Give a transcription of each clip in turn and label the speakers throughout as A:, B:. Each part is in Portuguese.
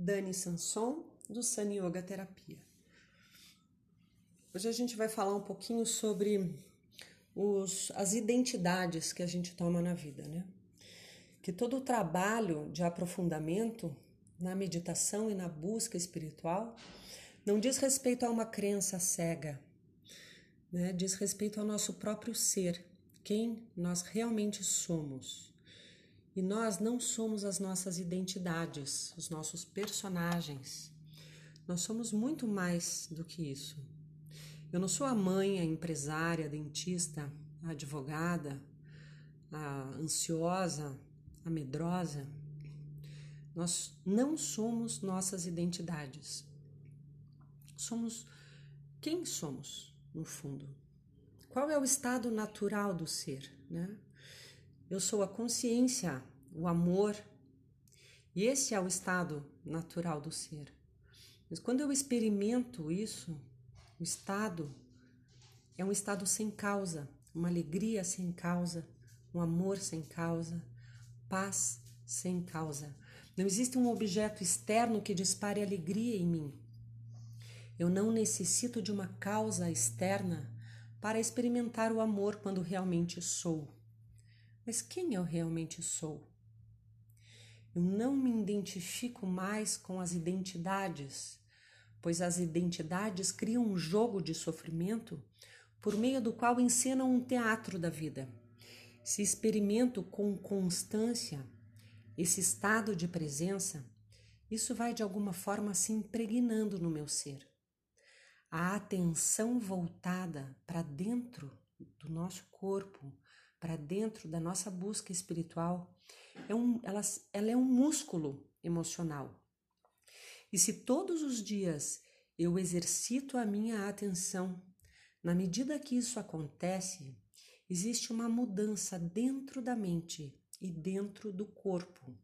A: Dani Sanson, do Sun Yoga Terapia. Hoje a gente vai falar um pouquinho sobre os, as identidades que a gente toma na vida, né? Que todo o trabalho de aprofundamento na meditação e na busca espiritual não diz respeito a uma crença cega, né? diz respeito ao nosso próprio ser, quem nós realmente somos. E nós não somos as nossas identidades, os nossos personagens. Nós somos muito mais do que isso. Eu não sou a mãe, a empresária, a dentista, a advogada, a ansiosa, a medrosa. Nós não somos nossas identidades. Somos quem somos, no fundo. Qual é o estado natural do ser, né? Eu sou a consciência, o amor, e esse é o estado natural do ser. Mas quando eu experimento isso, o estado é um estado sem causa, uma alegria sem causa, um amor sem causa, paz sem causa. Não existe um objeto externo que dispare alegria em mim. Eu não necessito de uma causa externa para experimentar o amor quando realmente sou. Mas quem eu realmente sou? Eu não me identifico mais com as identidades, pois as identidades criam um jogo de sofrimento por meio do qual encenam um teatro da vida. Se experimento com constância esse estado de presença, isso vai de alguma forma se impregnando no meu ser. A atenção voltada para dentro do nosso corpo, para dentro da nossa busca espiritual, é um, ela, ela é um músculo emocional. E se todos os dias eu exercito a minha atenção, na medida que isso acontece, existe uma mudança dentro da mente e dentro do corpo.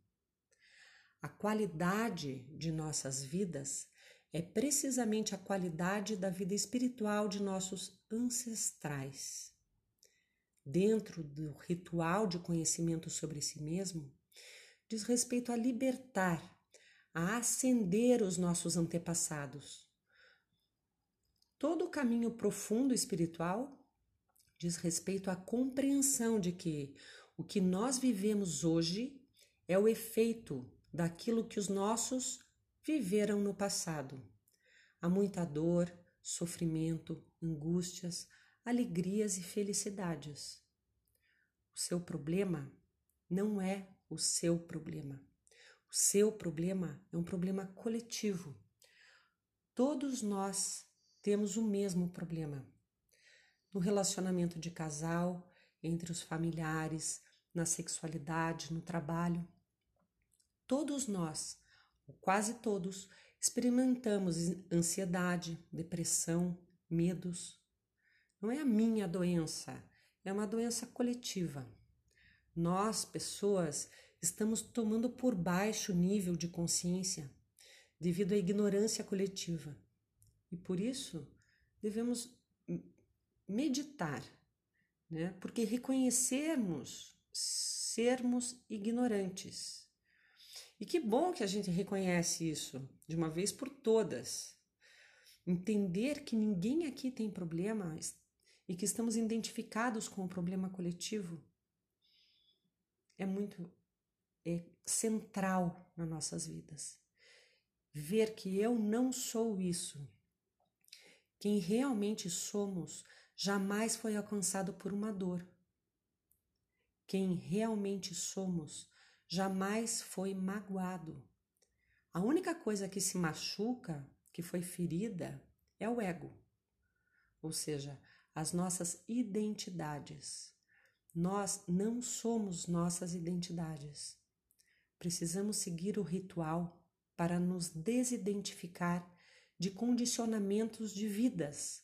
A: A qualidade de nossas vidas é precisamente a qualidade da vida espiritual de nossos ancestrais dentro do ritual de conhecimento sobre si mesmo, diz respeito a libertar, a ascender os nossos antepassados. Todo o caminho profundo espiritual diz respeito à compreensão de que o que nós vivemos hoje é o efeito daquilo que os nossos viveram no passado. Há muita dor, sofrimento, angústias, alegrias e felicidades. O seu problema não é o seu problema. O seu problema é um problema coletivo. Todos nós temos o mesmo problema. No relacionamento de casal, entre os familiares, na sexualidade, no trabalho. Todos nós, ou quase todos, experimentamos ansiedade, depressão, medos. Não é a minha doença, é uma doença coletiva. Nós, pessoas, estamos tomando por baixo nível de consciência devido à ignorância coletiva. E por isso devemos meditar, né? Porque reconhecermos sermos ignorantes. E que bom que a gente reconhece isso de uma vez por todas. Entender que ninguém aqui tem problema e que estamos identificados com o problema coletivo é muito é central nas nossas vidas. Ver que eu não sou isso. Quem realmente somos jamais foi alcançado por uma dor. Quem realmente somos jamais foi magoado. A única coisa que se machuca que foi ferida é o ego, ou seja, as nossas identidades. Nós não somos nossas identidades. Precisamos seguir o ritual para nos desidentificar de condicionamentos de vidas.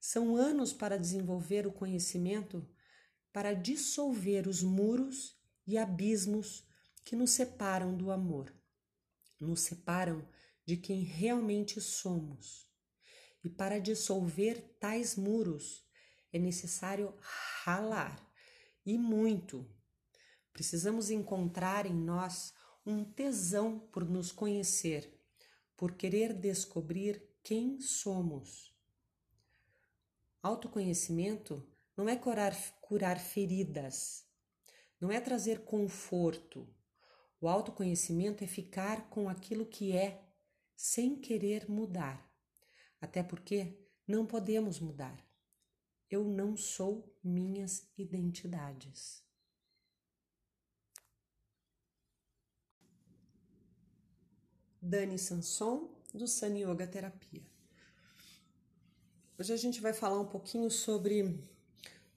A: São anos para desenvolver o conhecimento para dissolver os muros e abismos que nos separam do amor, nos separam de quem realmente somos. E para dissolver tais muros é necessário ralar e muito. Precisamos encontrar em nós um tesão por nos conhecer, por querer descobrir quem somos. Autoconhecimento não é curar, curar feridas, não é trazer conforto. O autoconhecimento é ficar com aquilo que é, sem querer mudar. Até porque não podemos mudar. Eu não sou minhas identidades. Dani Sanson, do Sun Yoga Terapia. Hoje a gente vai falar um pouquinho sobre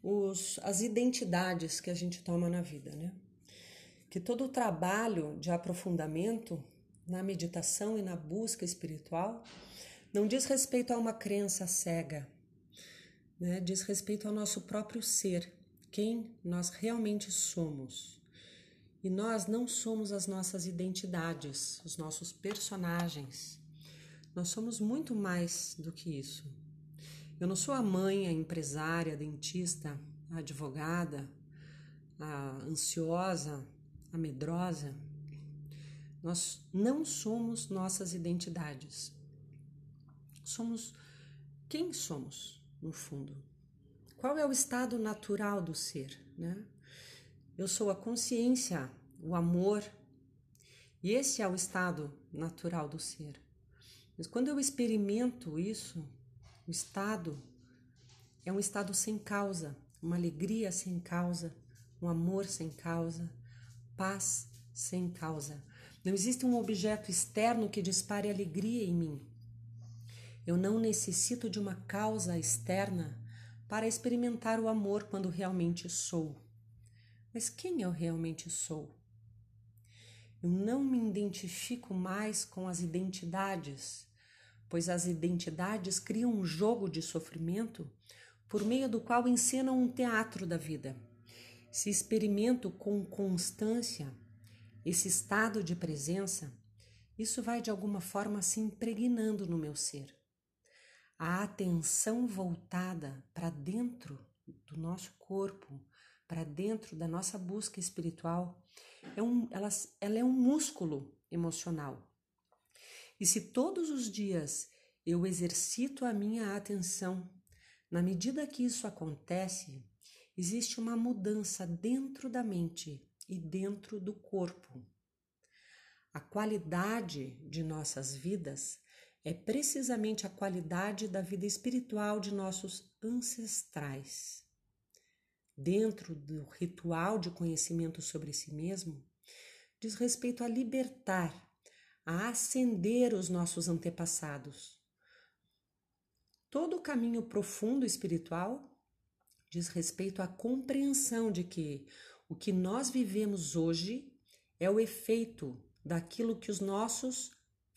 A: os, as identidades que a gente toma na vida, né? Que todo o trabalho de aprofundamento na meditação e na busca espiritual não diz respeito a uma crença cega, né? diz respeito ao nosso próprio ser, quem nós realmente somos. E nós não somos as nossas identidades, os nossos personagens. Nós somos muito mais do que isso. Eu não sou a mãe, a empresária, a dentista, a advogada, a ansiosa, a medrosa. Nós não somos nossas identidades. Somos quem somos, no fundo. Qual é o estado natural do ser, né? Eu sou a consciência, o amor, e esse é o estado natural do ser. Mas quando eu experimento isso, o estado é um estado sem causa, uma alegria sem causa, um amor sem causa, paz sem causa. Não existe um objeto externo que dispare alegria em mim. Eu não necessito de uma causa externa para experimentar o amor quando realmente sou. Mas quem eu realmente sou? Eu não me identifico mais com as identidades, pois as identidades criam um jogo de sofrimento por meio do qual encenam um teatro da vida. Se experimento com constância esse estado de presença, isso vai de alguma forma se impregnando no meu ser. A atenção voltada para dentro do nosso corpo, para dentro da nossa busca espiritual, é um, ela, ela é um músculo emocional. E se todos os dias eu exercito a minha atenção, na medida que isso acontece, existe uma mudança dentro da mente e dentro do corpo. A qualidade de nossas vidas é precisamente a qualidade da vida espiritual de nossos ancestrais dentro do ritual de conhecimento sobre si mesmo, diz respeito a libertar, a ascender os nossos antepassados. Todo o caminho profundo espiritual diz respeito à compreensão de que o que nós vivemos hoje é o efeito daquilo que os nossos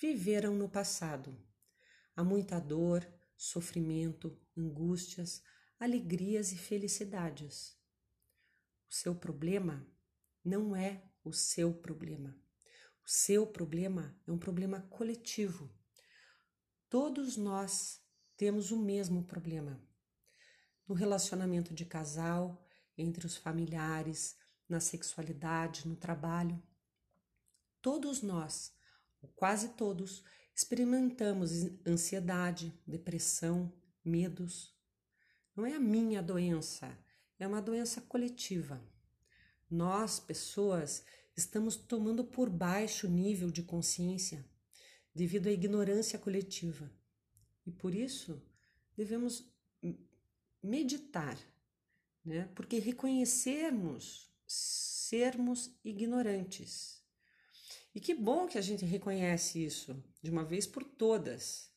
A: viveram no passado. Há muita dor, sofrimento, angústias, alegrias e felicidades. O seu problema não é o seu problema. O seu problema é um problema coletivo. Todos nós temos o mesmo problema. No relacionamento de casal, entre os familiares, na sexualidade, no trabalho. Todos nós, quase todos, experimentamos ansiedade, depressão, medos, não é a minha doença, é uma doença coletiva. Nós, pessoas, estamos tomando por baixo nível de consciência devido à ignorância coletiva. E por isso devemos meditar, né? Porque reconhecermos sermos ignorantes. E que bom que a gente reconhece isso de uma vez por todas.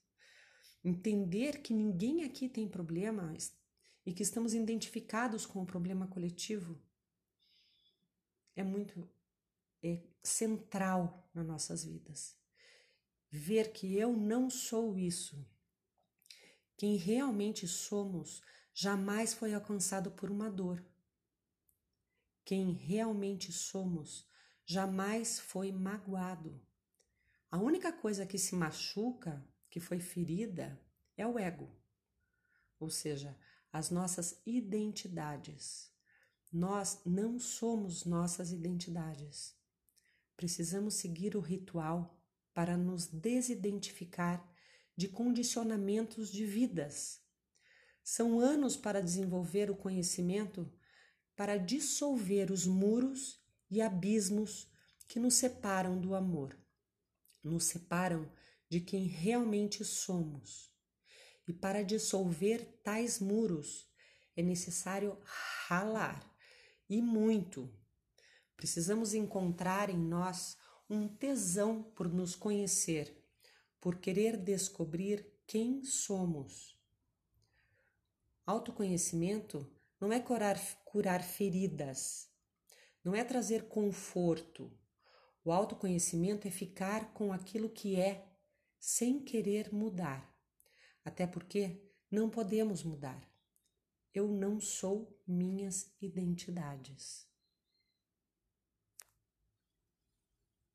A: Entender que ninguém aqui tem problema e que estamos identificados com o problema coletivo é muito é central nas nossas vidas. Ver que eu não sou isso. Quem realmente somos jamais foi alcançado por uma dor. Quem realmente somos jamais foi magoado. A única coisa que se machuca, que foi ferida, é o ego. Ou seja, as nossas identidades. Nós não somos nossas identidades. precisamos seguir o ritual para nos desidentificar de condicionamentos de vidas. São anos para desenvolver o conhecimento para dissolver os muros e abismos que nos separam do amor, nos separam de quem realmente somos. E para dissolver tais muros é necessário ralar e muito. Precisamos encontrar em nós um tesão por nos conhecer, por querer descobrir quem somos. Autoconhecimento não é curar, curar feridas, não é trazer conforto. O autoconhecimento é ficar com aquilo que é, sem querer mudar. Até porque não podemos mudar. Eu não sou minhas identidades.